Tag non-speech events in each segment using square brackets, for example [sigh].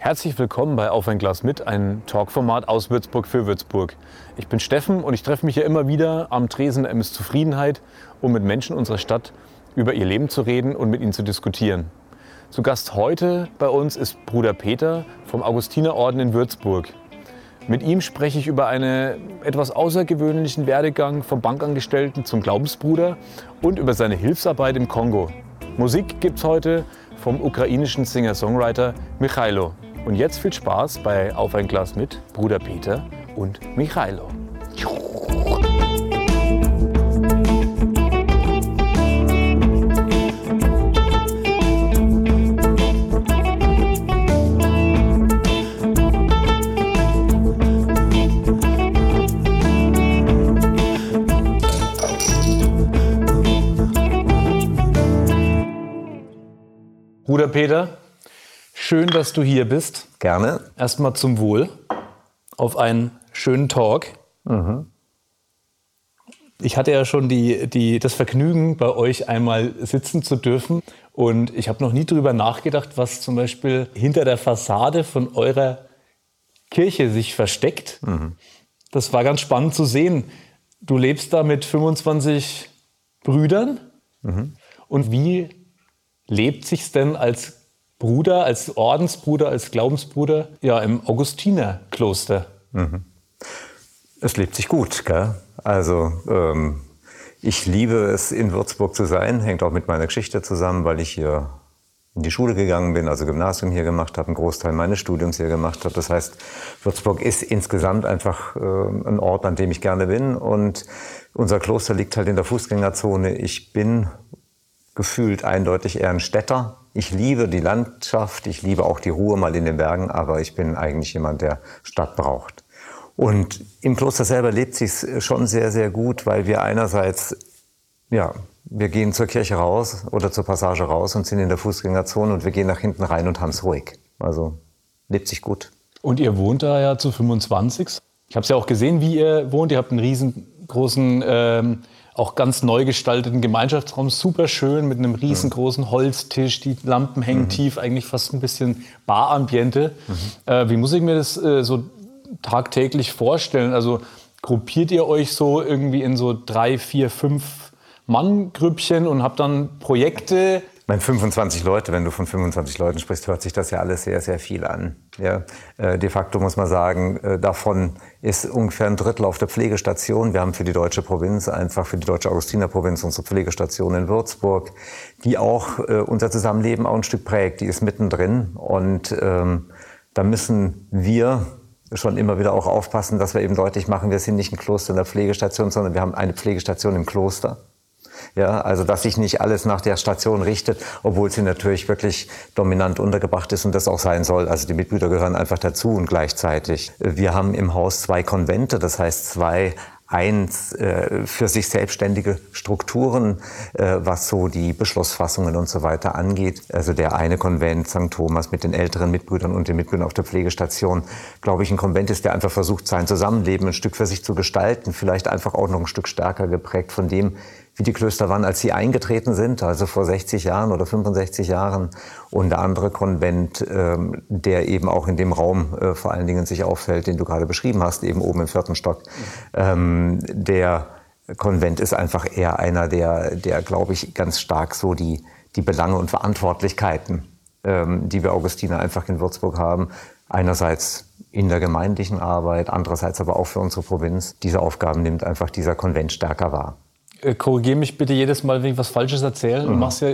Herzlich willkommen bei Auf ein Glas mit, ein Talkformat aus Würzburg für Würzburg. Ich bin Steffen und ich treffe mich ja immer wieder am Tresen der MS Zufriedenheit, um mit Menschen unserer Stadt über ihr Leben zu reden und mit ihnen zu diskutieren. Zu Gast heute bei uns ist Bruder Peter vom Augustinerorden in Würzburg. Mit ihm spreche ich über einen etwas außergewöhnlichen Werdegang vom Bankangestellten zum Glaubensbruder und über seine Hilfsarbeit im Kongo. Musik gibt's heute vom ukrainischen Singer-Songwriter Michailo. Und jetzt viel Spaß bei Auf ein Glas mit Bruder Peter und Michailo. Bruder Peter, schön, dass du hier bist. Gerne. Erstmal zum Wohl auf einen schönen Talk. Mhm. Ich hatte ja schon die, die, das Vergnügen, bei euch einmal sitzen zu dürfen. Und ich habe noch nie darüber nachgedacht, was zum Beispiel hinter der Fassade von eurer Kirche sich versteckt. Mhm. Das war ganz spannend zu sehen. Du lebst da mit 25 Brüdern. Mhm. Und wie lebt sich denn als Bruder, als Ordensbruder, als Glaubensbruder ja im Augustinerkloster? Mhm. Es lebt sich gut, gell? Also ähm, ich liebe es, in Würzburg zu sein, hängt auch mit meiner Geschichte zusammen, weil ich hier in die Schule gegangen bin, also Gymnasium hier gemacht habe, einen Großteil meines Studiums hier gemacht habe. Das heißt, Würzburg ist insgesamt einfach äh, ein Ort, an dem ich gerne bin. Und unser Kloster liegt halt in der Fußgängerzone. Ich bin gefühlt eindeutig eher ein Städter. Ich liebe die Landschaft, ich liebe auch die Ruhe mal in den Bergen, aber ich bin eigentlich jemand, der Stadt braucht. Und im Kloster selber lebt sich schon sehr, sehr gut, weil wir einerseits, ja, wir gehen zur Kirche raus oder zur Passage raus und sind in der Fußgängerzone und wir gehen nach hinten rein und haben es ruhig. Also lebt sich gut. Und ihr wohnt da ja zu 25. Ich habe es ja auch gesehen, wie ihr wohnt. Ihr habt einen riesengroßen ähm, auch ganz neu gestalteten Gemeinschaftsraum, super schön mit einem riesengroßen Holztisch, die Lampen hängen mhm. tief, eigentlich fast ein bisschen Barambiente. Mhm. Äh, wie muss ich mir das äh, so tagtäglich vorstellen? Also gruppiert ihr euch so irgendwie in so drei, vier, fünf Mann-Grüppchen und habt dann Projekte, meine 25 Leute, wenn du von 25 Leuten sprichst, hört sich das ja alles sehr, sehr viel an. Ja, äh, de facto muss man sagen, äh, davon ist ungefähr ein Drittel auf der Pflegestation. Wir haben für die deutsche Provinz, einfach für die deutsche Augustinerprovinz unsere Pflegestation in Würzburg, die auch äh, unser Zusammenleben auch ein Stück prägt. Die ist mittendrin und ähm, da müssen wir schon immer wieder auch aufpassen, dass wir eben deutlich machen, wir sind nicht ein Kloster in der Pflegestation, sondern wir haben eine Pflegestation im Kloster. Ja, also dass sich nicht alles nach der Station richtet, obwohl sie natürlich wirklich dominant untergebracht ist und das auch sein soll. Also die Mitbrüder gehören einfach dazu und gleichzeitig. Wir haben im Haus zwei Konvente, das heißt zwei eins äh, für sich selbstständige Strukturen, äh, was so die Beschlussfassungen und so weiter angeht. Also der eine Konvent St. Thomas mit den älteren Mitbrüdern und den Mitbrüdern auf der Pflegestation, glaube ich, ein Konvent ist, der einfach versucht, sein Zusammenleben ein Stück für sich zu gestalten, vielleicht einfach auch noch ein Stück stärker geprägt von dem, wie die Klöster waren, als sie eingetreten sind, also vor 60 Jahren oder 65 Jahren. Und der andere Konvent, ähm, der eben auch in dem Raum äh, vor allen Dingen sich auffällt, den du gerade beschrieben hast, eben oben im vierten Stock, ähm, der Konvent ist einfach eher einer, der, der glaube ich, ganz stark so die, die Belange und Verantwortlichkeiten, ähm, die wir Augustiner einfach in Würzburg haben, einerseits in der gemeindlichen Arbeit, andererseits aber auch für unsere Provinz, diese Aufgaben nimmt einfach dieser Konvent stärker wahr. Äh, korrigiere mich bitte jedes Mal, wenn ich was Falsches erzähle. Mhm. Du machst ja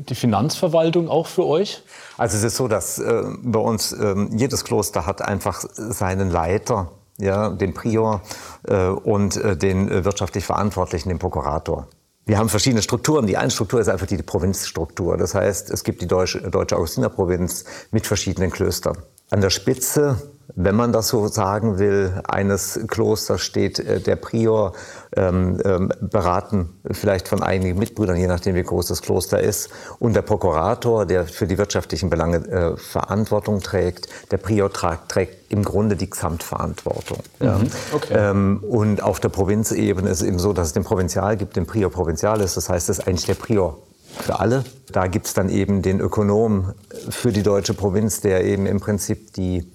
die Finanzverwaltung auch für euch? Also es ist so, dass äh, bei uns äh, jedes Kloster hat einfach seinen Leiter, ja, den Prior äh, und äh, den äh, wirtschaftlich Verantwortlichen, den Prokurator. Wir haben verschiedene Strukturen. Die eine Struktur ist einfach die Provinzstruktur. Das heißt, es gibt die Deutsche, Deutsche Augustinerprovinz mit verschiedenen Klöstern. An der Spitze wenn man das so sagen will, eines Klosters steht äh, der Prior, ähm, ähm, beraten vielleicht von einigen Mitbrüdern, je nachdem wie groß das Kloster ist, und der Prokurator, der für die wirtschaftlichen Belange äh, Verantwortung trägt. Der Prior tragt, trägt im Grunde die Gesamtverantwortung. Mhm. Ja. Okay. Ähm, und auf der Provinzebene ist es eben so, dass es den Provinzial gibt, den Prior Provinzialis, das heißt, es ist eigentlich der Prior für alle. Da gibt es dann eben den Ökonom für die deutsche Provinz, der eben im Prinzip die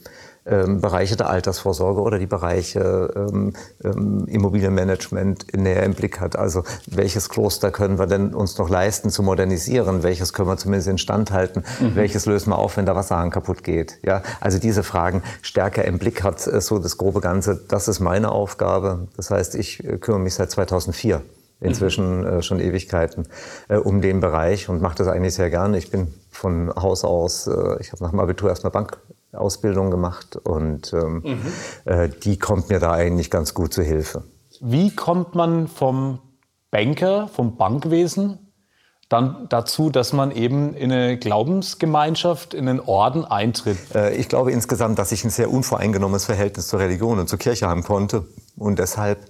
ähm, Bereiche der Altersvorsorge oder die Bereiche ähm, ähm, Immobilienmanagement näher im Blick hat. Also welches Kloster können wir denn uns noch leisten zu modernisieren? Welches können wir zumindest instand halten? Mhm. Welches lösen wir auf, wenn der Wasserhahn kaputt geht? Ja, also diese Fragen stärker im Blick hat äh, so das grobe Ganze. Das ist meine Aufgabe. Das heißt, ich äh, kümmere mich seit 2004 inzwischen äh, schon Ewigkeiten äh, um den Bereich und mache das eigentlich sehr gerne. Ich bin von Haus aus, äh, ich habe nach dem Abitur erstmal Bank Ausbildung gemacht und ähm, mhm. äh, die kommt mir da eigentlich ganz gut zu Hilfe. Wie kommt man vom Banker, vom Bankwesen dann dazu, dass man eben in eine Glaubensgemeinschaft, in einen Orden eintritt? Äh, ich glaube insgesamt, dass ich ein sehr unvoreingenommenes Verhältnis zur Religion und zur Kirche haben konnte. Und deshalb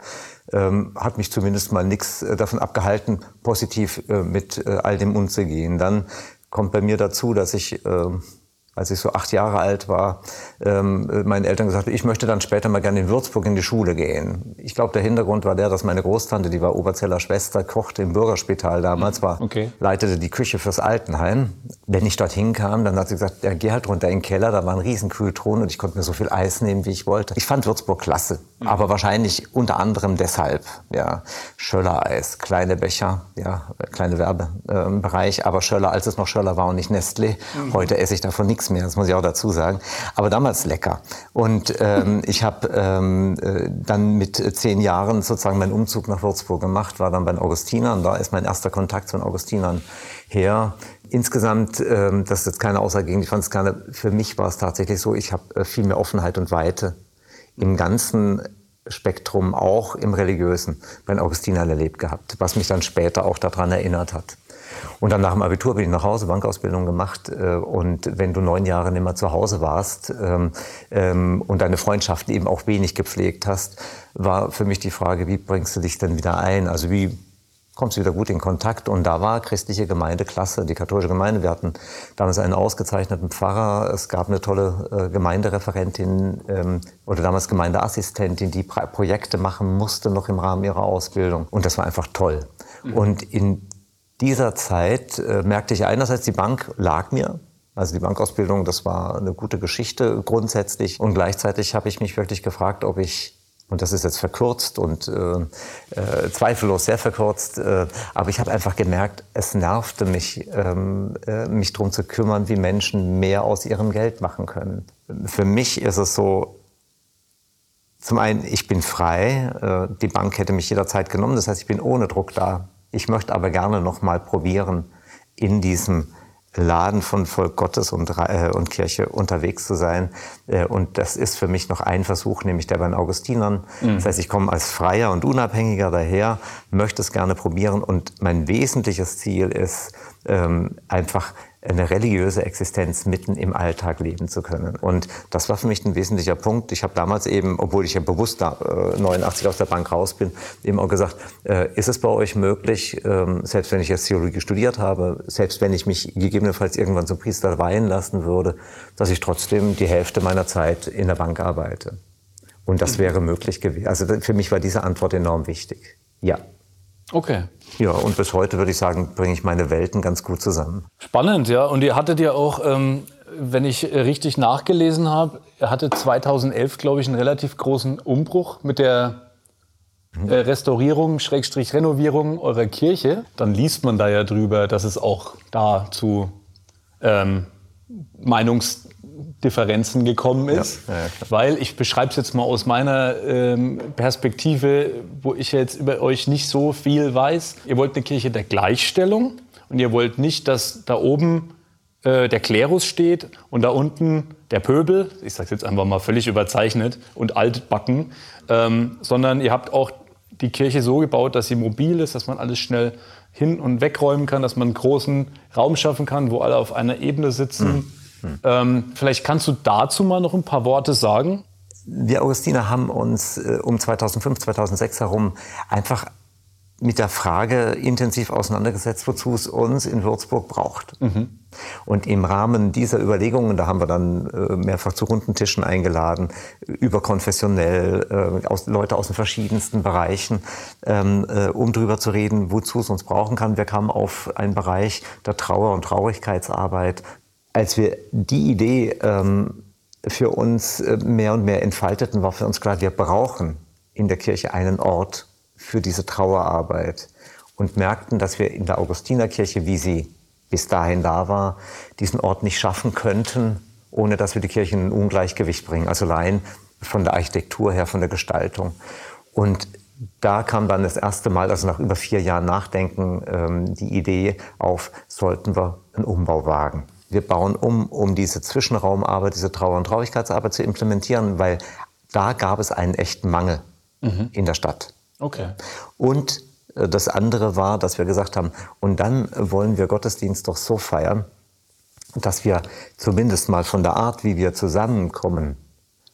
ähm, hat mich zumindest mal nichts äh, davon abgehalten, positiv äh, mit äh, all dem umzugehen. Dann kommt bei mir dazu, dass ich ähm, als ich so acht Jahre alt war, ähm, meinen Eltern gesagt, ich möchte dann später mal gerne in Würzburg in die Schule gehen. Ich glaube, der Hintergrund war der, dass meine Großtante, die war Oberzeller Schwester, kochte im Bürgerspital damals, war, okay. leitete die Küche fürs Altenheim. Wenn ich dorthin kam, dann hat sie gesagt, ja, geh halt runter in den Keller, da war ein riesen Kühlthron und ich konnte mir so viel Eis nehmen, wie ich wollte. Ich fand Würzburg klasse, mhm. aber wahrscheinlich unter anderem deshalb, ja, Schöller-Eis, kleine Becher, ja, kleine Werbebereich, aber Schöller, als es noch Schöller war und nicht Nestlé. Mhm. Heute esse ich davon nichts mehr, das muss ich auch dazu sagen. Aber damals lecker. Und ähm, [laughs] ich habe ähm, äh, dann mit zehn Jahren sozusagen meinen Umzug nach Würzburg gemacht, war dann bei den Augustinern. Da ist mein erster Kontakt zu den Augustinern her. Insgesamt, ähm, das ist jetzt keine Aussage gegen, ich fand es keine, für mich war es tatsächlich so, ich habe äh, viel mehr Offenheit und Weite im ganzen Spektrum, auch im Religiösen, bei den Augustinern erlebt gehabt, was mich dann später auch daran erinnert hat. Und dann nach dem Abitur bin ich nach Hause, Bankausbildung gemacht. Äh, und wenn du neun Jahre nicht mehr zu Hause warst ähm, ähm, und deine Freundschaften eben auch wenig gepflegt hast, war für mich die Frage, wie bringst du dich denn wieder ein? Also wie kommst du wieder gut in Kontakt. Und da war christliche Gemeinde klasse, die katholische Gemeinde. Wir hatten damals einen ausgezeichneten Pfarrer. Es gab eine tolle äh, Gemeindereferentin ähm, oder damals Gemeindeassistentin, die Projekte machen musste noch im Rahmen ihrer Ausbildung. Und das war einfach toll. Mhm. Und in dieser Zeit äh, merkte ich einerseits, die Bank lag mir. Also die Bankausbildung, das war eine gute Geschichte grundsätzlich. Und gleichzeitig habe ich mich wirklich gefragt, ob ich und das ist jetzt verkürzt und äh, äh, zweifellos sehr verkürzt. Äh, aber ich habe einfach gemerkt, es nervte mich, ähm, äh, mich darum zu kümmern, wie Menschen mehr aus ihrem Geld machen können. Für mich ist es so, zum einen, ich bin frei. Äh, die Bank hätte mich jederzeit genommen. Das heißt, ich bin ohne Druck da. Ich möchte aber gerne noch mal probieren, in diesem Laden von Volk Gottes und, äh, und Kirche unterwegs zu sein. Äh, und das ist für mich noch ein Versuch, nämlich der bei den Augustinern. Mhm. Das heißt, ich komme als Freier und Unabhängiger daher, möchte es gerne probieren und mein wesentliches Ziel ist ähm, einfach eine religiöse Existenz mitten im Alltag leben zu können. Und das war für mich ein wesentlicher Punkt. Ich habe damals eben, obwohl ich ja bewusst da äh, 89 aus der Bank raus bin, eben auch gesagt, äh, ist es bei euch möglich, ähm, selbst wenn ich jetzt Theologie studiert habe, selbst wenn ich mich gegebenenfalls irgendwann zum Priester weihen lassen würde, dass ich trotzdem die Hälfte meiner Zeit in der Bank arbeite. Und das wäre möglich gewesen. Also für mich war diese Antwort enorm wichtig. Ja. Okay. Ja, und bis heute würde ich sagen, bringe ich meine Welten ganz gut zusammen. Spannend, ja. Und ihr hattet ja auch, ähm, wenn ich richtig nachgelesen habe, ihr hattet 2011, glaube ich, einen relativ großen Umbruch mit der äh, Restaurierung, Schrägstrich Renovierung eurer Kirche. Dann liest man da ja drüber, dass es auch da zu ähm, Meinungs Differenzen gekommen ist. Ja, ja, weil ich beschreibe es jetzt mal aus meiner ähm, Perspektive, wo ich jetzt über euch nicht so viel weiß. Ihr wollt eine Kirche der Gleichstellung und ihr wollt nicht, dass da oben äh, der Klerus steht und da unten der Pöbel, ich sage es jetzt einfach mal völlig überzeichnet und altbacken, ähm, sondern ihr habt auch die Kirche so gebaut, dass sie mobil ist, dass man alles schnell hin und wegräumen kann, dass man einen großen Raum schaffen kann, wo alle auf einer Ebene sitzen. Mhm hm. Ähm, vielleicht kannst du dazu mal noch ein paar Worte sagen. Wir Augustiner haben uns äh, um 2005, 2006 herum einfach mit der Frage intensiv auseinandergesetzt, wozu es uns in Würzburg braucht. Mhm. Und im Rahmen dieser Überlegungen, da haben wir dann äh, mehrfach zu runden Tischen eingeladen, überkonfessionell, äh, aus, Leute aus den verschiedensten Bereichen, ähm, äh, um darüber zu reden, wozu es uns brauchen kann. Wir kamen auf einen Bereich der Trauer- und Traurigkeitsarbeit. Als wir die Idee ähm, für uns äh, mehr und mehr entfalteten, war für uns klar, wir brauchen in der Kirche einen Ort, für diese Trauerarbeit und merkten, dass wir in der Augustinerkirche, wie sie bis dahin da war, diesen Ort nicht schaffen könnten, ohne dass wir die Kirche in ein Ungleichgewicht bringen. Also allein von der Architektur her, von der Gestaltung. Und da kam dann das erste Mal, also nach über vier Jahren Nachdenken, ähm, die Idee auf, sollten wir einen Umbau wagen. Wir bauen um, um diese Zwischenraumarbeit, diese Trauer- und Traurigkeitsarbeit zu implementieren, weil da gab es einen echten Mangel mhm. in der Stadt. Okay. Und äh, das andere war, dass wir gesagt haben, und dann wollen wir Gottesdienst doch so feiern, dass wir zumindest mal von der Art, wie wir zusammenkommen,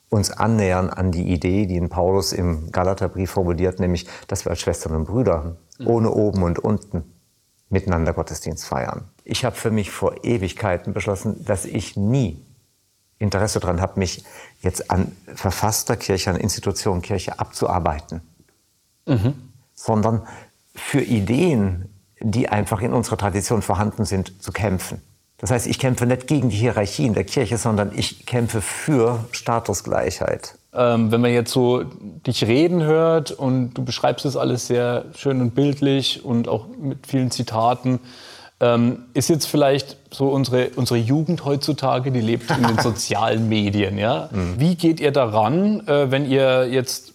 uns annähern an die Idee, die in Paulus im Galaterbrief formuliert, nämlich, dass wir als Schwestern und Brüder mhm. ohne oben und unten miteinander Gottesdienst feiern. Ich habe für mich vor Ewigkeiten beschlossen, dass ich nie Interesse daran habe, mich jetzt an verfasster Kirche, an Institutionen Kirche abzuarbeiten mhm. sondern für Ideen, die einfach in unserer Tradition vorhanden sind, zu kämpfen. Das heißt, ich kämpfe nicht gegen die Hierarchie in der Kirche, sondern ich kämpfe für Statusgleichheit. Ähm, wenn man jetzt so dich reden hört und du beschreibst das alles sehr schön und bildlich und auch mit vielen Zitaten, ähm, ist jetzt vielleicht so unsere, unsere Jugend heutzutage, die lebt in den [laughs] sozialen Medien. Ja? Mhm. Wie geht ihr daran, äh, wenn ihr jetzt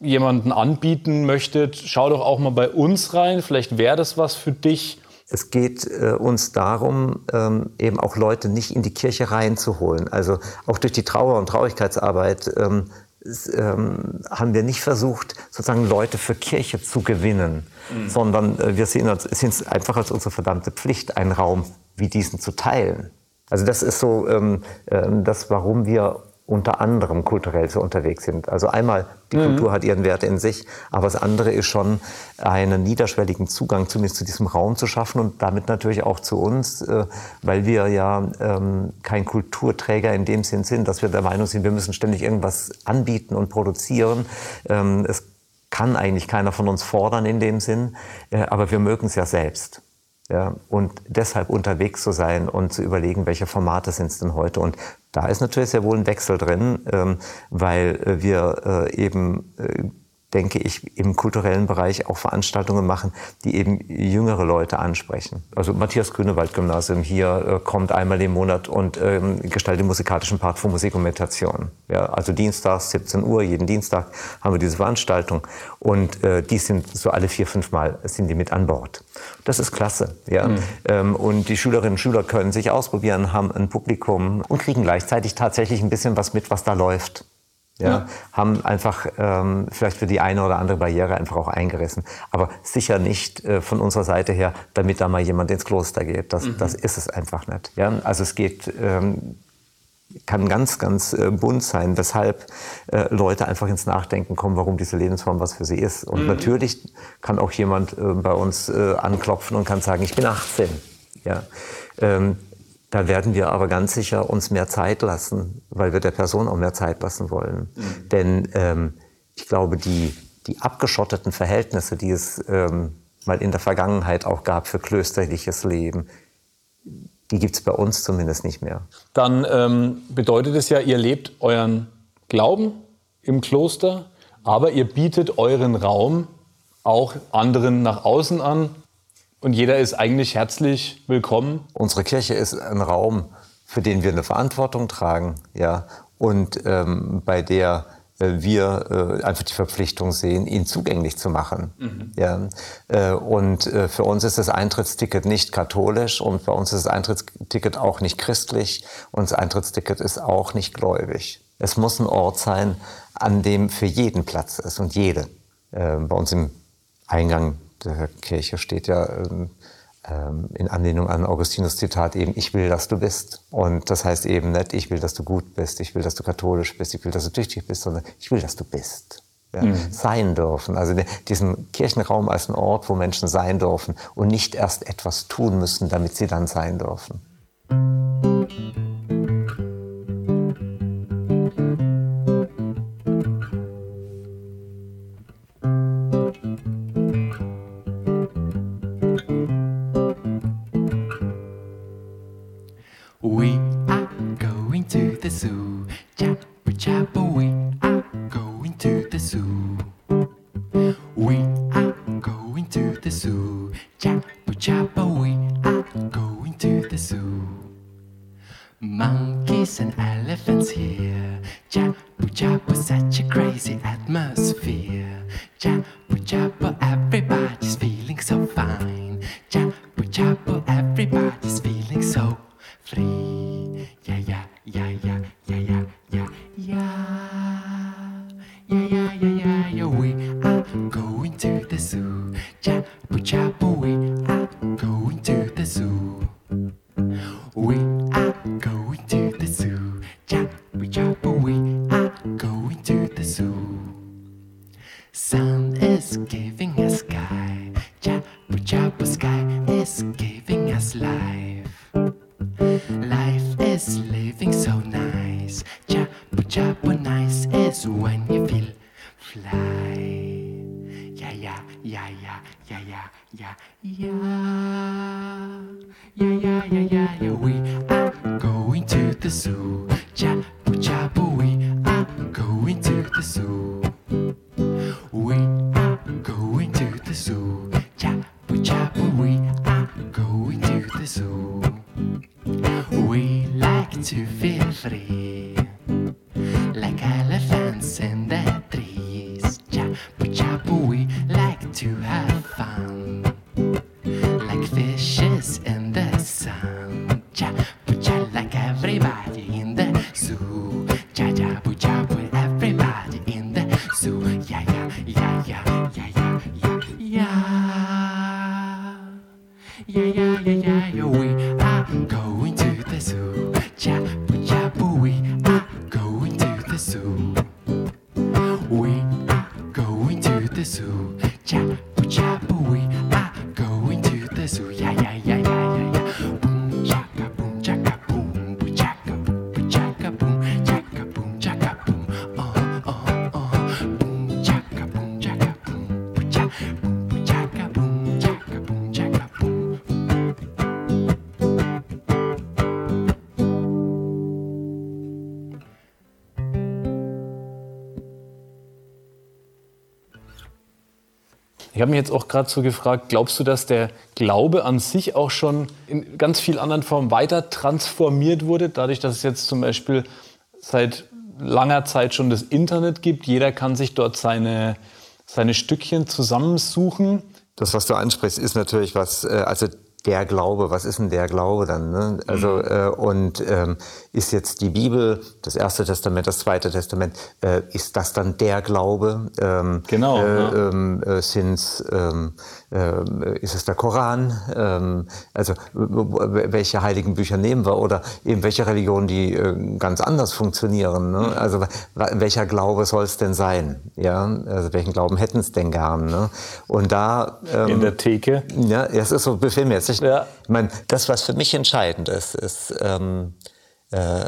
jemanden anbieten möchtet, schau doch auch mal bei uns rein. Vielleicht wäre das was für dich. Es geht äh, uns darum, ähm, eben auch Leute nicht in die Kirche reinzuholen. Also auch durch die Trauer- und Traurigkeitsarbeit ähm, ähm, haben wir nicht versucht, sozusagen Leute für Kirche zu gewinnen, mhm. sondern äh, wir sehen es einfach als unsere verdammte Pflicht, einen Raum wie diesen zu teilen. Also das ist so ähm, ähm das, warum wir unter anderem kulturell so unterwegs sind. Also einmal, die mhm. Kultur hat ihren Wert in sich, aber das andere ist schon, einen niederschwelligen Zugang zumindest zu diesem Raum zu schaffen und damit natürlich auch zu uns, äh, weil wir ja ähm, kein Kulturträger in dem Sinn sind, dass wir der Meinung sind, wir müssen ständig irgendwas anbieten und produzieren. Ähm, es kann eigentlich keiner von uns fordern in dem Sinn, äh, aber wir mögen es ja selbst. Ja, und deshalb unterwegs zu sein und zu überlegen, welche Formate sind es denn heute. Und da ist natürlich sehr wohl ein Wechsel drin, ähm, weil äh, wir äh, eben äh, denke ich, im kulturellen Bereich auch Veranstaltungen machen, die eben jüngere Leute ansprechen. Also Matthias Grünewald-Gymnasium hier äh, kommt einmal im Monat und ähm, gestaltet den musikalischen Part von Musik und Meditation. Ja, also dienstags, 17 Uhr, jeden Dienstag haben wir diese Veranstaltung und äh, die sind so alle vier, fünf Mal sind die mit an Bord. Das ist klasse. Ja? Mhm. Ähm, und die Schülerinnen und Schüler können sich ausprobieren, haben ein Publikum und kriegen gleichzeitig tatsächlich ein bisschen was mit, was da läuft ja, ja. haben einfach ähm, vielleicht für die eine oder andere Barriere einfach auch eingerissen. Aber sicher nicht äh, von unserer Seite her, damit da mal jemand ins Kloster geht. Das, mhm. das ist es einfach nicht. Ja? Also es geht, ähm, kann ganz, ganz äh, bunt sein, weshalb äh, Leute einfach ins Nachdenken kommen, warum diese Lebensform was für sie ist. Und mhm. natürlich kann auch jemand äh, bei uns äh, anklopfen und kann sagen, ich bin 18. Ja. Ähm, da werden wir aber ganz sicher uns mehr Zeit lassen, weil wir der Person auch mehr Zeit lassen wollen. Mhm. Denn ähm, ich glaube, die, die abgeschotteten Verhältnisse, die es ähm, mal in der Vergangenheit auch gab für klösterliches Leben, die gibt es bei uns zumindest nicht mehr. Dann ähm, bedeutet es ja, ihr lebt euren Glauben im Kloster, aber ihr bietet euren Raum auch anderen nach außen an, und jeder ist eigentlich herzlich willkommen. Unsere Kirche ist ein Raum, für den wir eine Verantwortung tragen, ja, und ähm, bei der äh, wir äh, einfach die Verpflichtung sehen, ihn zugänglich zu machen. Mhm. Ja. Äh, und äh, für uns ist das Eintrittsticket nicht katholisch und bei uns ist das Eintrittsticket auch nicht christlich und das Eintrittsticket ist auch nicht gläubig. Es muss ein Ort sein, an dem für jeden Platz ist und jede. Äh, bei uns im Eingang der Kirche steht ja ähm, ähm, in Anlehnung an Augustinus Zitat eben, ich will, dass du bist. Und das heißt eben nicht, ich will, dass du gut bist, ich will, dass du katholisch bist, ich will, dass du tüchtig bist, sondern ich will, dass du bist. Ja, mhm. Sein dürfen. Also diesen Kirchenraum als ein Ort, wo Menschen sein dürfen und nicht erst etwas tun müssen, damit sie dann sein dürfen. chapel, such a crazy atmosphere. Chapel, chapel, everybody's feeling. Ich habe mich jetzt auch gerade so gefragt, glaubst du, dass der Glaube an sich auch schon in ganz vielen anderen Formen weiter transformiert wurde, dadurch, dass es jetzt zum Beispiel seit langer Zeit schon das Internet gibt. Jeder kann sich dort seine, seine Stückchen zusammensuchen. Das, was du ansprichst, ist natürlich was, äh, also der Glaube, was ist denn der Glaube dann? Ne? Also mhm. äh, und ähm, ist jetzt die Bibel, das Erste Testament, das Zweite Testament, äh, ist das dann der Glaube? Ähm, genau. Äh, ähm, äh, sind's, ähm, äh, ist es der Koran? Ähm, also welche heiligen Bücher nehmen wir? Oder eben welche Religionen, die äh, ganz anders funktionieren? Ne? Mhm. Also welcher Glaube soll es denn sein? Ja, also welchen Glauben hätten es denn gern? Ne? Und da ähm, in der Theke. Ja, es ist so befehl mir jetzt ich, ja. ich meine, das, was für mich entscheidend ist, ist, ähm, äh,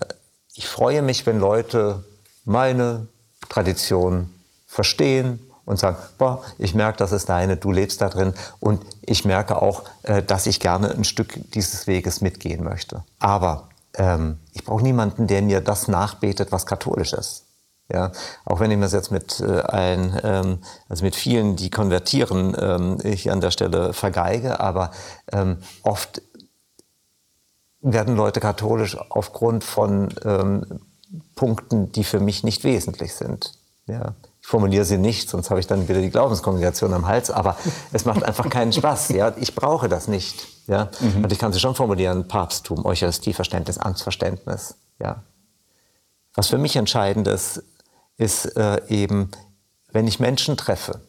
ich freue mich, wenn Leute meine Tradition verstehen und sagen, boah, ich merke, das ist deine, du lebst da drin und ich merke auch, äh, dass ich gerne ein Stück dieses Weges mitgehen möchte. Aber ähm, ich brauche niemanden, der mir das nachbetet, was katholisch ist. Ja, auch wenn ich das jetzt mit äh, allen, ähm, also mit vielen, die konvertieren, ähm, hier an der Stelle vergeige, aber ähm, oft werden Leute katholisch aufgrund von ähm, Punkten, die für mich nicht wesentlich sind. Ja. Ich formuliere sie nicht, sonst habe ich dann wieder die Glaubenskongregation am Hals, aber [laughs] es macht einfach keinen Spaß. Ja. Ich brauche das nicht. Ja. Mhm. Und ich kann sie schon formulieren, Papsttum, Eucharistieverständnis, Amtsverständnis. Ja. Was für mich entscheidend ist, ist äh, eben, wenn ich Menschen treffe,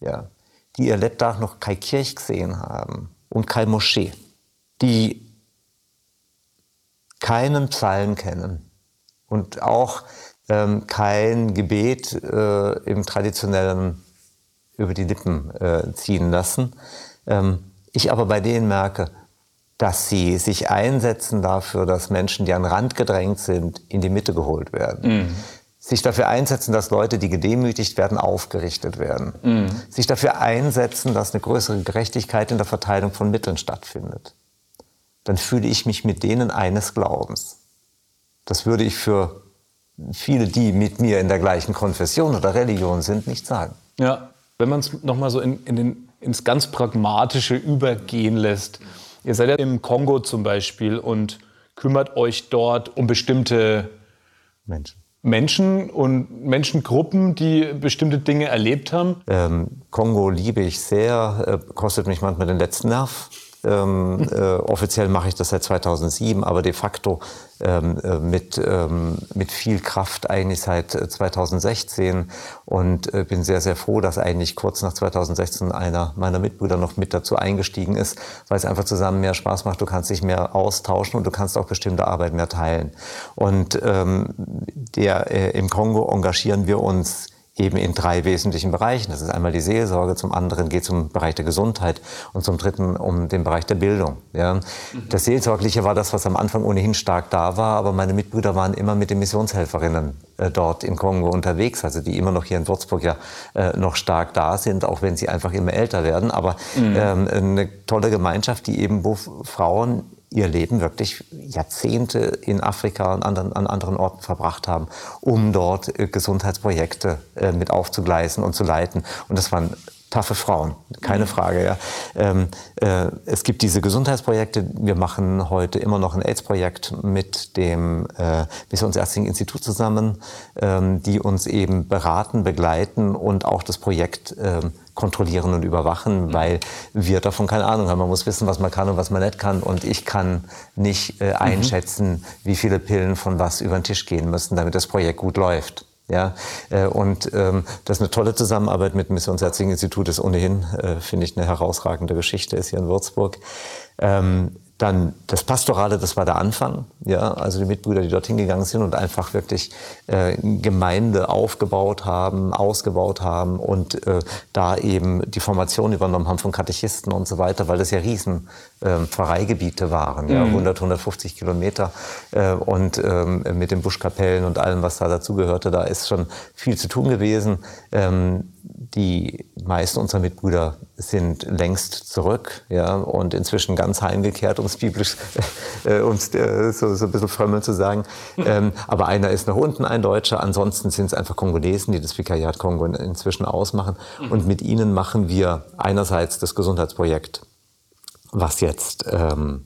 ja, die ihr Lebtag noch keine Kirche gesehen haben und keine Moschee, die keinen Psalm kennen, und auch ähm, kein Gebet äh, im traditionellen über die Lippen äh, ziehen lassen. Ähm, ich aber bei denen merke, dass sie sich einsetzen dafür, dass Menschen, die an den Rand gedrängt sind, in die Mitte geholt werden. Mhm. Sich dafür einsetzen, dass Leute, die gedemütigt werden, aufgerichtet werden. Mhm. Sich dafür einsetzen, dass eine größere Gerechtigkeit in der Verteilung von Mitteln stattfindet. Dann fühle ich mich mit denen eines Glaubens. Das würde ich für viele, die mit mir in der gleichen Konfession oder Religion sind, nicht sagen. Ja, wenn man es nochmal so in, in den, ins ganz Pragmatische übergehen lässt. Ihr seid ja im Kongo zum Beispiel und kümmert euch dort um bestimmte Menschen. Menschen und Menschengruppen, die bestimmte Dinge erlebt haben? Ähm, Kongo liebe ich sehr, äh, kostet mich manchmal den letzten Nerv. Ähm, äh, offiziell mache ich das seit 2007, aber de facto ähm, äh, mit, ähm, mit viel Kraft eigentlich seit 2016 äh, und äh, bin sehr, sehr froh, dass eigentlich kurz nach 2016 einer meiner Mitbrüder noch mit dazu eingestiegen ist, weil es einfach zusammen mehr Spaß macht. Du kannst dich mehr austauschen und du kannst auch bestimmte Arbeit mehr teilen. Und ähm, der, äh, im Kongo engagieren wir uns eben in drei wesentlichen Bereichen. Das ist einmal die Seelsorge, zum anderen geht es um den Bereich der Gesundheit und zum dritten um den Bereich der Bildung. Ja. Das Seelsorgliche war das, was am Anfang ohnehin stark da war, aber meine Mitbrüder waren immer mit den Missionshelferinnen äh, dort im Kongo unterwegs, also die immer noch hier in Würzburg ja äh, noch stark da sind, auch wenn sie einfach immer älter werden. Aber mhm. ähm, eine tolle Gemeinschaft, die eben, wo Frauen ihr Leben wirklich Jahrzehnte in Afrika und anderen, an anderen Orten verbracht haben, um dort äh, Gesundheitsprojekte äh, mit aufzugleisen und zu leiten. Und das waren taffe Frauen, keine mhm. Frage. Ja. Ähm, äh, es gibt diese Gesundheitsprojekte. Wir machen heute immer noch ein AIDS-Projekt mit dem äh, Missionsärztlichen Institut zusammen, ähm, die uns eben beraten, begleiten und auch das Projekt ähm, kontrollieren und überwachen, mhm. weil wir davon keine Ahnung haben. Man muss wissen, was man kann und was man nicht kann. Und ich kann nicht äh, mhm. einschätzen, mhm. wie viele Pillen von was über den Tisch gehen müssen, damit das Projekt gut läuft. Ja, äh, und ähm, das ist eine tolle Zusammenarbeit mit dem Missionsärztlichen Institut, ist ohnehin, äh, finde ich, eine herausragende Geschichte, ist hier in Würzburg. Ähm, dann das Pastorale, das war der Anfang, ja, also die Mitbrüder, die dorthin gegangen sind und einfach wirklich äh, Gemeinde aufgebaut haben, ausgebaut haben und äh, da eben die Formation übernommen haben von Katechisten und so weiter, weil das ja riesen äh, Pfarreigebiete waren, ja, 100, mhm. 150 Kilometer äh, und ähm, mit den Buschkapellen und allem, was da dazugehörte, da ist schon viel zu tun gewesen. Ähm, die meisten unserer Mitbrüder sind längst zurück ja, und inzwischen ganz heimgekehrt, um es biblisch [laughs] äh, uns äh, so, so ein bisschen frömmel zu sagen. Ähm, aber einer ist nach unten, ein Deutscher. Ansonsten sind es einfach Kongolesen, die das Vikariat Kongo inzwischen ausmachen. Mhm. Und mit ihnen machen wir einerseits das Gesundheitsprojekt, was jetzt ähm,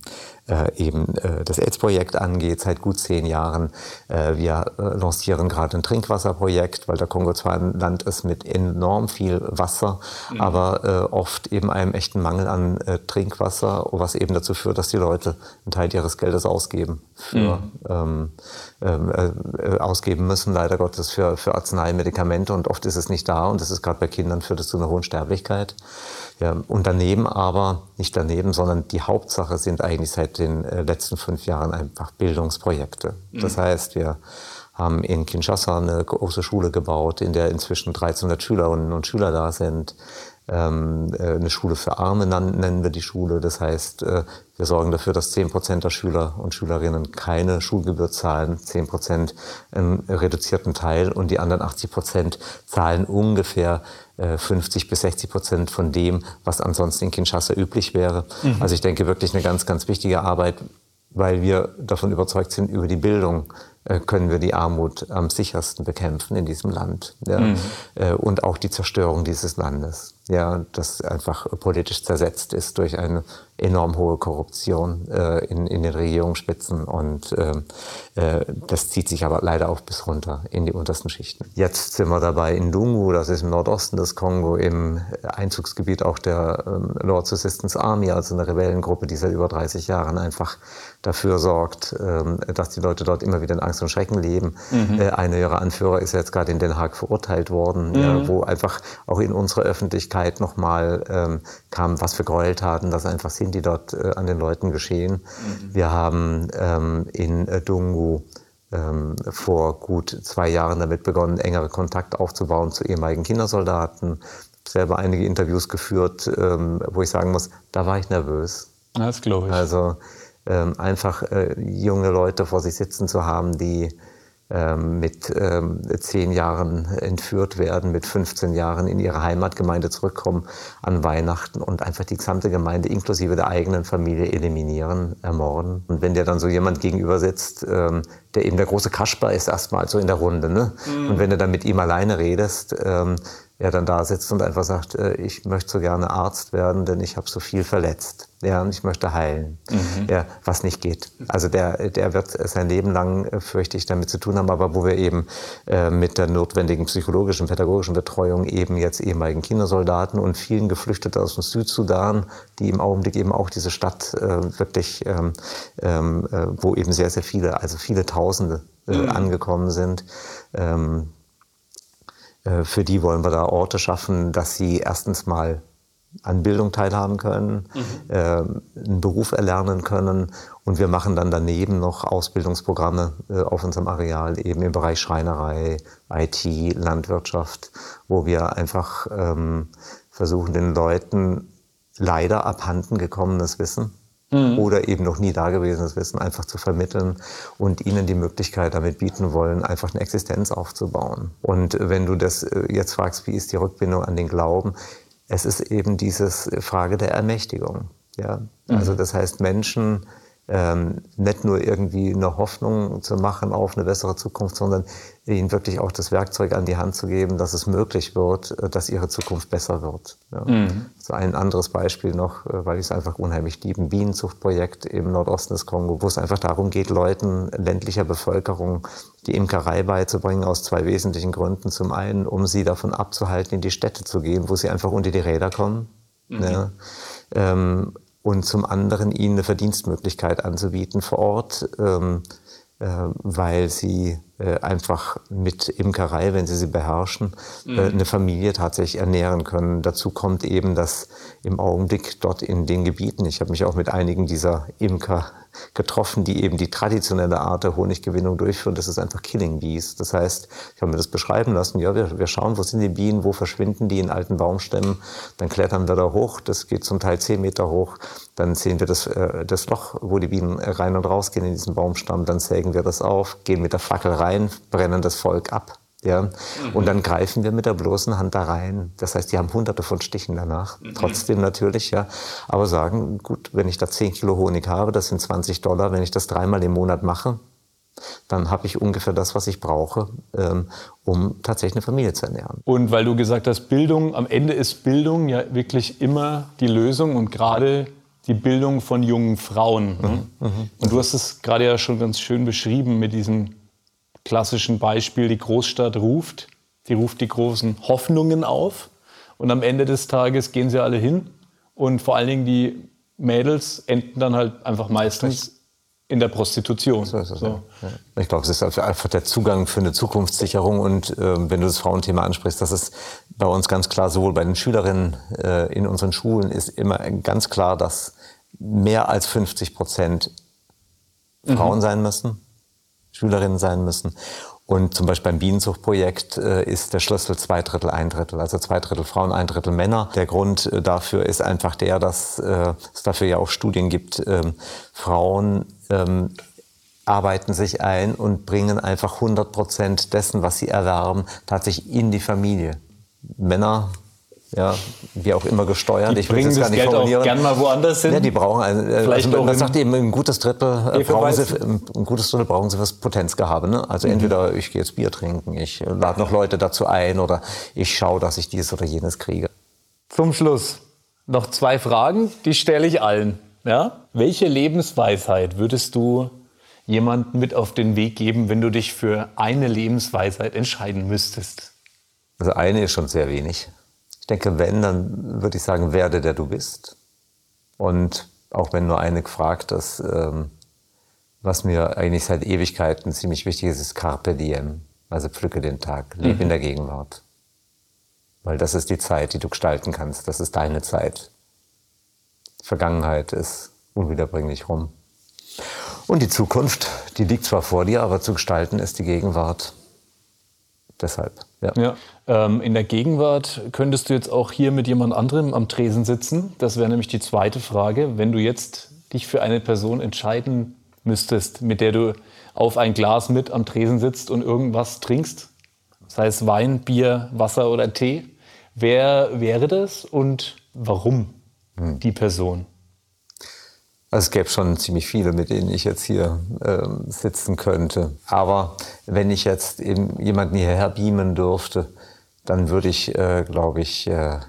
äh, eben äh, das AIDS-Projekt angeht, seit gut zehn Jahren. Äh, wir äh, lancieren gerade ein Trinkwasserprojekt, weil der Kongo zwar ein Land ist mit enorm viel Wasser, mhm. aber äh, oft eben einem echten Mangel an äh, Trinkwasser, was eben dazu führt, dass die Leute einen Teil ihres Geldes ausgeben für mhm. ähm, ähm äh, ausgeben müssen, leider Gottes, für, für Arznei, Medikamente und oft ist es nicht da und das ist gerade bei Kindern führt es zu einer hohen Sterblichkeit. Ja, und daneben aber, nicht daneben, sondern die Hauptsache sind eigentlich seit den äh, letzten fünf Jahren einfach Bildungsprojekte. Mhm. Das heißt, wir haben in Kinshasa eine große Schule gebaut, in der inzwischen 1300 Schülerinnen und Schüler da sind. Ähm, äh, eine Schule für Arme nennen wir die Schule. Das heißt, äh, wir sorgen dafür, dass 10 Prozent der Schüler und Schülerinnen keine Schulgebühr zahlen, 10 Prozent einen reduzierten Teil und die anderen 80 Prozent zahlen ungefähr 50 bis 60 Prozent von dem, was ansonsten in Kinshasa üblich wäre. Mhm. Also ich denke wirklich eine ganz, ganz wichtige Arbeit, weil wir davon überzeugt sind, über die Bildung äh, können wir die Armut am sichersten bekämpfen in diesem Land. Ja? Mhm. Äh, und auch die Zerstörung dieses Landes, ja, das einfach politisch zersetzt ist durch eine enorm hohe Korruption äh, in, in den Regierungsspitzen. Und äh, äh, das zieht sich aber leider auch bis runter in die untersten Schichten. Jetzt sind wir dabei in Dungu, das ist im Nordosten des Kongo, im Einzugsgebiet auch der ähm, Lord's Assistance Army, also eine Rebellengruppe, die seit über 30 Jahren einfach dafür sorgt, ähm, dass die Leute dort immer wieder in Angst und Schrecken leben. Mhm. Äh, einer ihrer Anführer ist jetzt gerade in Den Haag verurteilt worden, mhm. ja, wo einfach auch in unserer Öffentlichkeit nochmal ähm, kam, was für Gräueltaten das einfach sind, die dort äh, an den Leuten geschehen. Mhm. Wir haben ähm, in äh, Dungu ähm, vor gut zwei Jahren damit begonnen, engere Kontakt aufzubauen zu ehemaligen Kindersoldaten. Selber einige Interviews geführt, ähm, wo ich sagen muss, da war ich nervös. Das glaube ich. Also ähm, einfach äh, junge Leute vor sich sitzen zu haben, die mit ähm, zehn Jahren entführt werden, mit 15 Jahren in ihre Heimatgemeinde zurückkommen an Weihnachten und einfach die gesamte Gemeinde inklusive der eigenen Familie eliminieren, ermorden. Und wenn dir dann so jemand gegenüber sitzt, ähm, der eben der große Kasper ist erstmal so in der Runde, ne? Mhm. Und wenn du dann mit ihm alleine redest, er dann da sitzt und einfach sagt, äh, ich möchte so gerne Arzt werden, denn ich habe so viel verletzt. Ja, und ich möchte heilen. Mhm. Ja, was nicht geht. Also der, der wird sein Leben lang, äh, fürchte ich, damit zu tun haben, aber wo wir eben äh, mit der notwendigen psychologischen, pädagogischen Betreuung eben jetzt ehemaligen Kindersoldaten und vielen Geflüchteten aus dem Südsudan, die im Augenblick eben auch diese Stadt äh, wirklich, ähm, ähm, äh, wo eben sehr, sehr viele, also viele Tausende äh, mhm. angekommen sind, ähm, äh, für die wollen wir da Orte schaffen, dass sie erstens mal an Bildung teilhaben können, mhm. äh, einen Beruf erlernen können. Und wir machen dann daneben noch Ausbildungsprogramme äh, auf unserem Areal, eben im Bereich Schreinerei, IT, Landwirtschaft, wo wir einfach ähm, versuchen, den Leuten leider abhanden gekommenes Wissen mhm. oder eben noch nie dagewesenes Wissen einfach zu vermitteln und ihnen die Möglichkeit damit bieten wollen, einfach eine Existenz aufzubauen. Und wenn du das äh, jetzt fragst, wie ist die Rückbindung an den Glauben, es ist eben diese Frage der Ermächtigung. Ja? Mhm. Also das heißt, Menschen ähm, nicht nur irgendwie eine Hoffnung zu machen auf eine bessere Zukunft, sondern ihnen wirklich auch das Werkzeug an die Hand zu geben, dass es möglich wird, äh, dass ihre Zukunft besser wird. Ja. Mhm. So ein anderes Beispiel noch, äh, weil ich es einfach unheimlich liebe, ein Bienenzuchtprojekt im Nordosten des Kongo, wo es einfach darum geht, Leuten ländlicher Bevölkerung die Imkerei beizubringen, aus zwei wesentlichen Gründen. Zum einen, um sie davon abzuhalten, in die Städte zu gehen, wo sie einfach unter die Räder kommen. Mhm. Ja. Ähm, und zum anderen ihnen eine Verdienstmöglichkeit anzubieten vor Ort, ähm, äh, weil sie äh, einfach mit Imkerei, wenn sie sie beherrschen, äh, mhm. eine Familie tatsächlich ernähren können. Dazu kommt eben, dass im Augenblick dort in den Gebieten, ich habe mich auch mit einigen dieser Imker getroffen, die eben die traditionelle Art der Honiggewinnung durchführen. Das ist einfach Killing Bees. Das heißt, ich habe mir das beschreiben lassen. Ja, wir, wir schauen, wo sind die Bienen, wo verschwinden die in alten Baumstämmen. Dann klettern wir da hoch. Das geht zum Teil zehn Meter hoch. Dann sehen wir das, äh, das Loch, wo die Bienen rein und raus gehen in diesen Baumstamm. Dann sägen wir das auf, gehen mit der Fackel rein, brennen das Volk ab. Ja? Mhm. Und dann greifen wir mit der bloßen Hand da rein. Das heißt, die haben hunderte von Stichen danach. Mhm. Trotzdem natürlich, ja. Aber sagen, gut, wenn ich da 10 Kilo Honig habe, das sind 20 Dollar. Wenn ich das dreimal im Monat mache, dann habe ich ungefähr das, was ich brauche, ähm, um tatsächlich eine Familie zu ernähren. Und weil du gesagt hast, Bildung, am Ende ist Bildung ja wirklich immer die Lösung und gerade die Bildung von jungen Frauen. Ne? Mhm. Mhm. Und du hast es gerade ja schon ganz schön beschrieben mit diesem klassischen Beispiel, die Großstadt ruft, die ruft die großen Hoffnungen auf und am Ende des Tages gehen sie alle hin und vor allen Dingen die Mädels enden dann halt einfach meistens in der Prostitution. So so. Ja. Ich glaube, es ist einfach der Zugang für eine Zukunftssicherung. Und äh, wenn du das Frauenthema ansprichst, das ist bei uns ganz klar, sowohl bei den Schülerinnen äh, in unseren Schulen ist immer ganz klar, dass mehr als 50 Prozent Frauen mhm. sein müssen. Schülerinnen sein müssen. Und zum Beispiel beim Bienenzuchtprojekt äh, ist der Schlüssel zwei Drittel, ein Drittel. Also zwei Drittel Frauen, ein Drittel Männer. Der Grund äh, dafür ist einfach der, dass äh, es dafür ja auch Studien gibt. Ähm, Frauen ähm, arbeiten sich ein und bringen einfach 100 Prozent dessen, was sie erwerben, tatsächlich in die Familie. Männer ja, wie auch immer gesteuert. Die ich bringen das, das Geld formulieren. auch gern mal woanders hin. Ja, die brauchen ein, äh, Vielleicht also, man sagt eben ein gutes Drittel äh, brauchen sie, ein gutes Drittel brauchen sie fürs Potenzgehabe. Ne? Also mhm. entweder ich gehe jetzt Bier trinken, ich lade noch Leute dazu ein oder ich schaue, dass ich dies oder jenes kriege. Zum Schluss noch zwei Fragen, die stelle ich allen. Ja? Welche Lebensweisheit würdest du jemandem mit auf den Weg geben, wenn du dich für eine Lebensweisheit entscheiden müsstest? Also eine ist schon sehr wenig denke, wenn, dann würde ich sagen, werde der du bist. Und auch wenn nur eine gefragt ist, ähm, was mir eigentlich seit Ewigkeiten ziemlich wichtig ist, ist Carpe Diem. Also pflücke den Tag, lebe mhm. in der Gegenwart. Weil das ist die Zeit, die du gestalten kannst. Das ist deine Zeit. Vergangenheit ist unwiederbringlich rum. Und die Zukunft, die liegt zwar vor dir, aber zu gestalten ist die Gegenwart. Deshalb. Ja. ja. Ähm, in der Gegenwart könntest du jetzt auch hier mit jemand anderem am Tresen sitzen. Das wäre nämlich die zweite Frage. Wenn du jetzt dich für eine Person entscheiden müsstest, mit der du auf ein Glas mit am Tresen sitzt und irgendwas trinkst, sei es Wein, Bier, Wasser oder Tee, wer wäre das und warum hm. die Person? Also es gäbe schon ziemlich viele, mit denen ich jetzt hier ähm, sitzen könnte. Aber wenn ich jetzt eben jemanden hierher beamen dürfte, dann würde ich, äh, glaube ich, äh,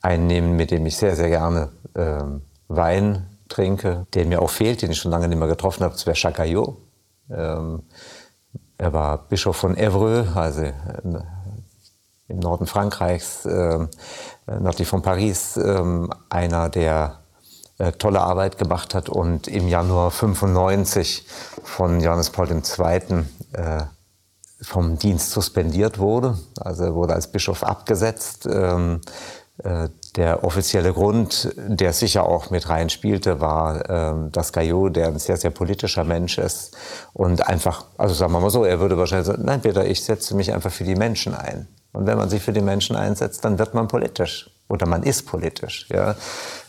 einen nehmen, mit dem ich sehr, sehr gerne äh, Wein trinke, der mir auch fehlt, den ich schon lange nicht mehr getroffen habe. Das wäre Chacayot. Ähm, er war Bischof von Evreux, also äh, im Norden Frankreichs, äh, nördlich von Paris, äh, einer der äh, tolle Arbeit gemacht hat und im Januar 95 von Johannes Paul II. Äh, vom Dienst suspendiert wurde. Also er wurde als Bischof abgesetzt. Ähm, äh, der offizielle Grund, der sicher auch mit reinspielte, war, ähm, dass Gaillot, der ein sehr, sehr politischer Mensch ist und einfach, also sagen wir mal so, er würde wahrscheinlich sagen, nein, Peter, ich setze mich einfach für die Menschen ein. Und wenn man sich für die Menschen einsetzt, dann wird man politisch oder man ist politisch. Ja.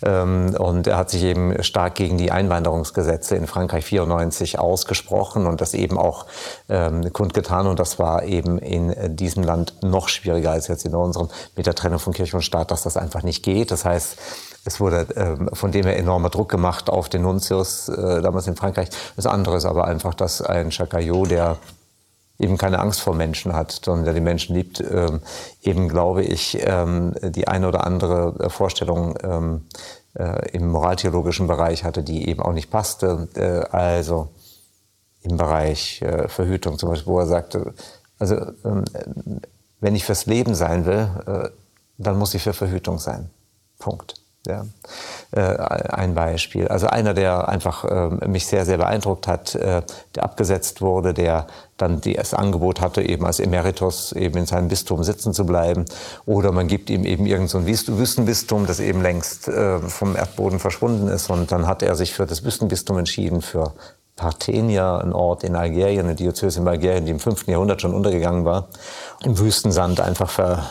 Ähm, und er hat sich eben stark gegen die Einwanderungsgesetze in Frankreich 94 ausgesprochen und das eben auch ähm, kundgetan. Und das war eben in diesem Land noch schwieriger als jetzt in unserem mit der Trennung von Kirche und Staat, dass das einfach nicht geht. Das heißt, es wurde ähm, von dem her enormer Druck gemacht auf den Nuntius äh, damals in Frankreich. Das andere ist aber einfach, dass ein Chacayot, der eben keine Angst vor Menschen hat, sondern der die Menschen liebt, ähm, eben glaube ich, ähm, die eine oder andere äh, Vorstellung ähm, äh, im moraltheologischen Bereich hatte, die eben auch nicht passte. Äh, also im Bereich äh, Verhütung zum Beispiel, wo er sagte, also ähm, wenn ich fürs Leben sein will, äh, dann muss ich für Verhütung sein. Punkt. Ja. Äh, ein Beispiel. Also einer, der einfach äh, mich sehr, sehr beeindruckt hat, äh, der abgesetzt wurde, der dann das Angebot hatte, eben als Emeritus eben in seinem Bistum sitzen zu bleiben. Oder man gibt ihm eben irgend so ein Wüstenbistum, das eben längst äh, vom Erdboden verschwunden ist. Und dann hat er sich für das Wüstenbistum entschieden, für Parthenia, ein Ort in Algerien, eine Diözese in Algerien, die im 5. Jahrhundert schon untergegangen war, im Wüstensand einfach ver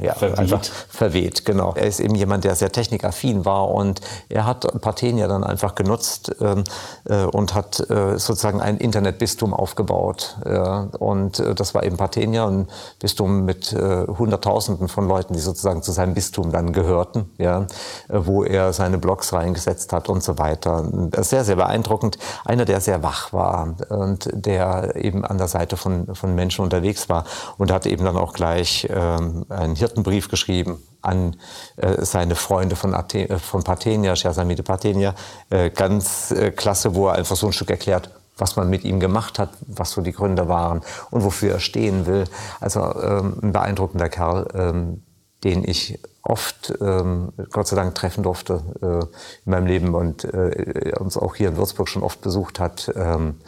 ja, verweht. einfach verweht, genau. Er ist eben jemand, der sehr technikaffin war und er hat Parthenia dann einfach genutzt ähm, äh, und hat äh, sozusagen ein Internetbistum aufgebaut. Ja, und äh, das war eben Parthenia, ein Bistum mit äh, Hunderttausenden von Leuten, die sozusagen zu seinem Bistum dann gehörten, ja, äh, wo er seine Blogs reingesetzt hat und so weiter. Sehr, sehr beeindruckend. Einer, der sehr wach war und der eben an der Seite von, von Menschen unterwegs war und hat eben dann auch gleich ähm, einen Hirtenbrief geschrieben an äh, seine Freunde von, Athen, äh, von Parthenia, Chersamide Parthenia. Äh, ganz äh, klasse, wo er einfach so ein Stück erklärt, was man mit ihm gemacht hat, was so die Gründe waren und wofür er stehen will. Also ähm, ein beeindruckender Kerl, ähm, den ich oft, ähm, Gott sei Dank, treffen durfte äh, in meinem Leben und äh, uns auch hier in Würzburg schon oft besucht hat, ähm,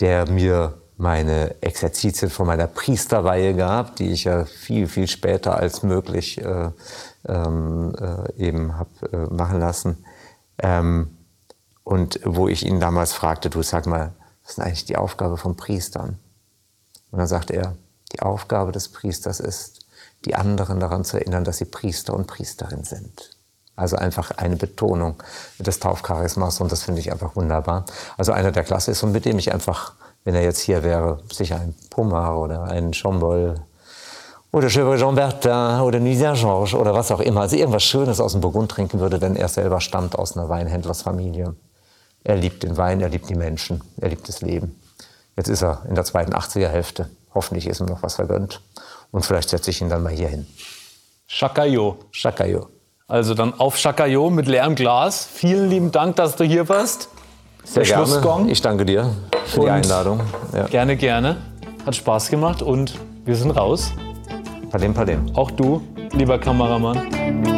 der mir meine Exerzitien von meiner Priesterweihe gab, die ich ja viel, viel später als möglich äh, ähm, äh, eben habe äh, machen lassen. Ähm, und wo ich ihn damals fragte, du sag mal, was ist eigentlich die Aufgabe von Priestern? Und dann sagte er, die Aufgabe des Priesters ist, die anderen daran zu erinnern, dass sie Priester und Priesterin sind. Also einfach eine Betonung des Taufcharismas und das finde ich einfach wunderbar. Also einer der Klasse ist und mit dem ich einfach wenn er jetzt hier wäre, sicher ein Pomar oder ein Chambol oder Chevrolet Jean Bertin oder Nuisien Georges oder was auch immer. Also irgendwas Schönes aus dem Burgund trinken würde, denn er selber stammt aus einer Weinhändlersfamilie. Er liebt den Wein, er liebt die Menschen, er liebt das Leben. Jetzt ist er in der zweiten 80er Hälfte. Hoffentlich ist ihm noch was vergönnt. Und vielleicht setze ich ihn dann mal hier hin. Chacayot. Chacayot. Also dann auf Chacayot mit leerem Glas. Vielen lieben Dank, dass du hier warst. Sehr Der gerne. Schlussgong. Ich danke dir für und die Einladung. Ja. Gerne, gerne. Hat Spaß gemacht und wir sind raus. Palim, palim. Auch du, lieber Kameramann.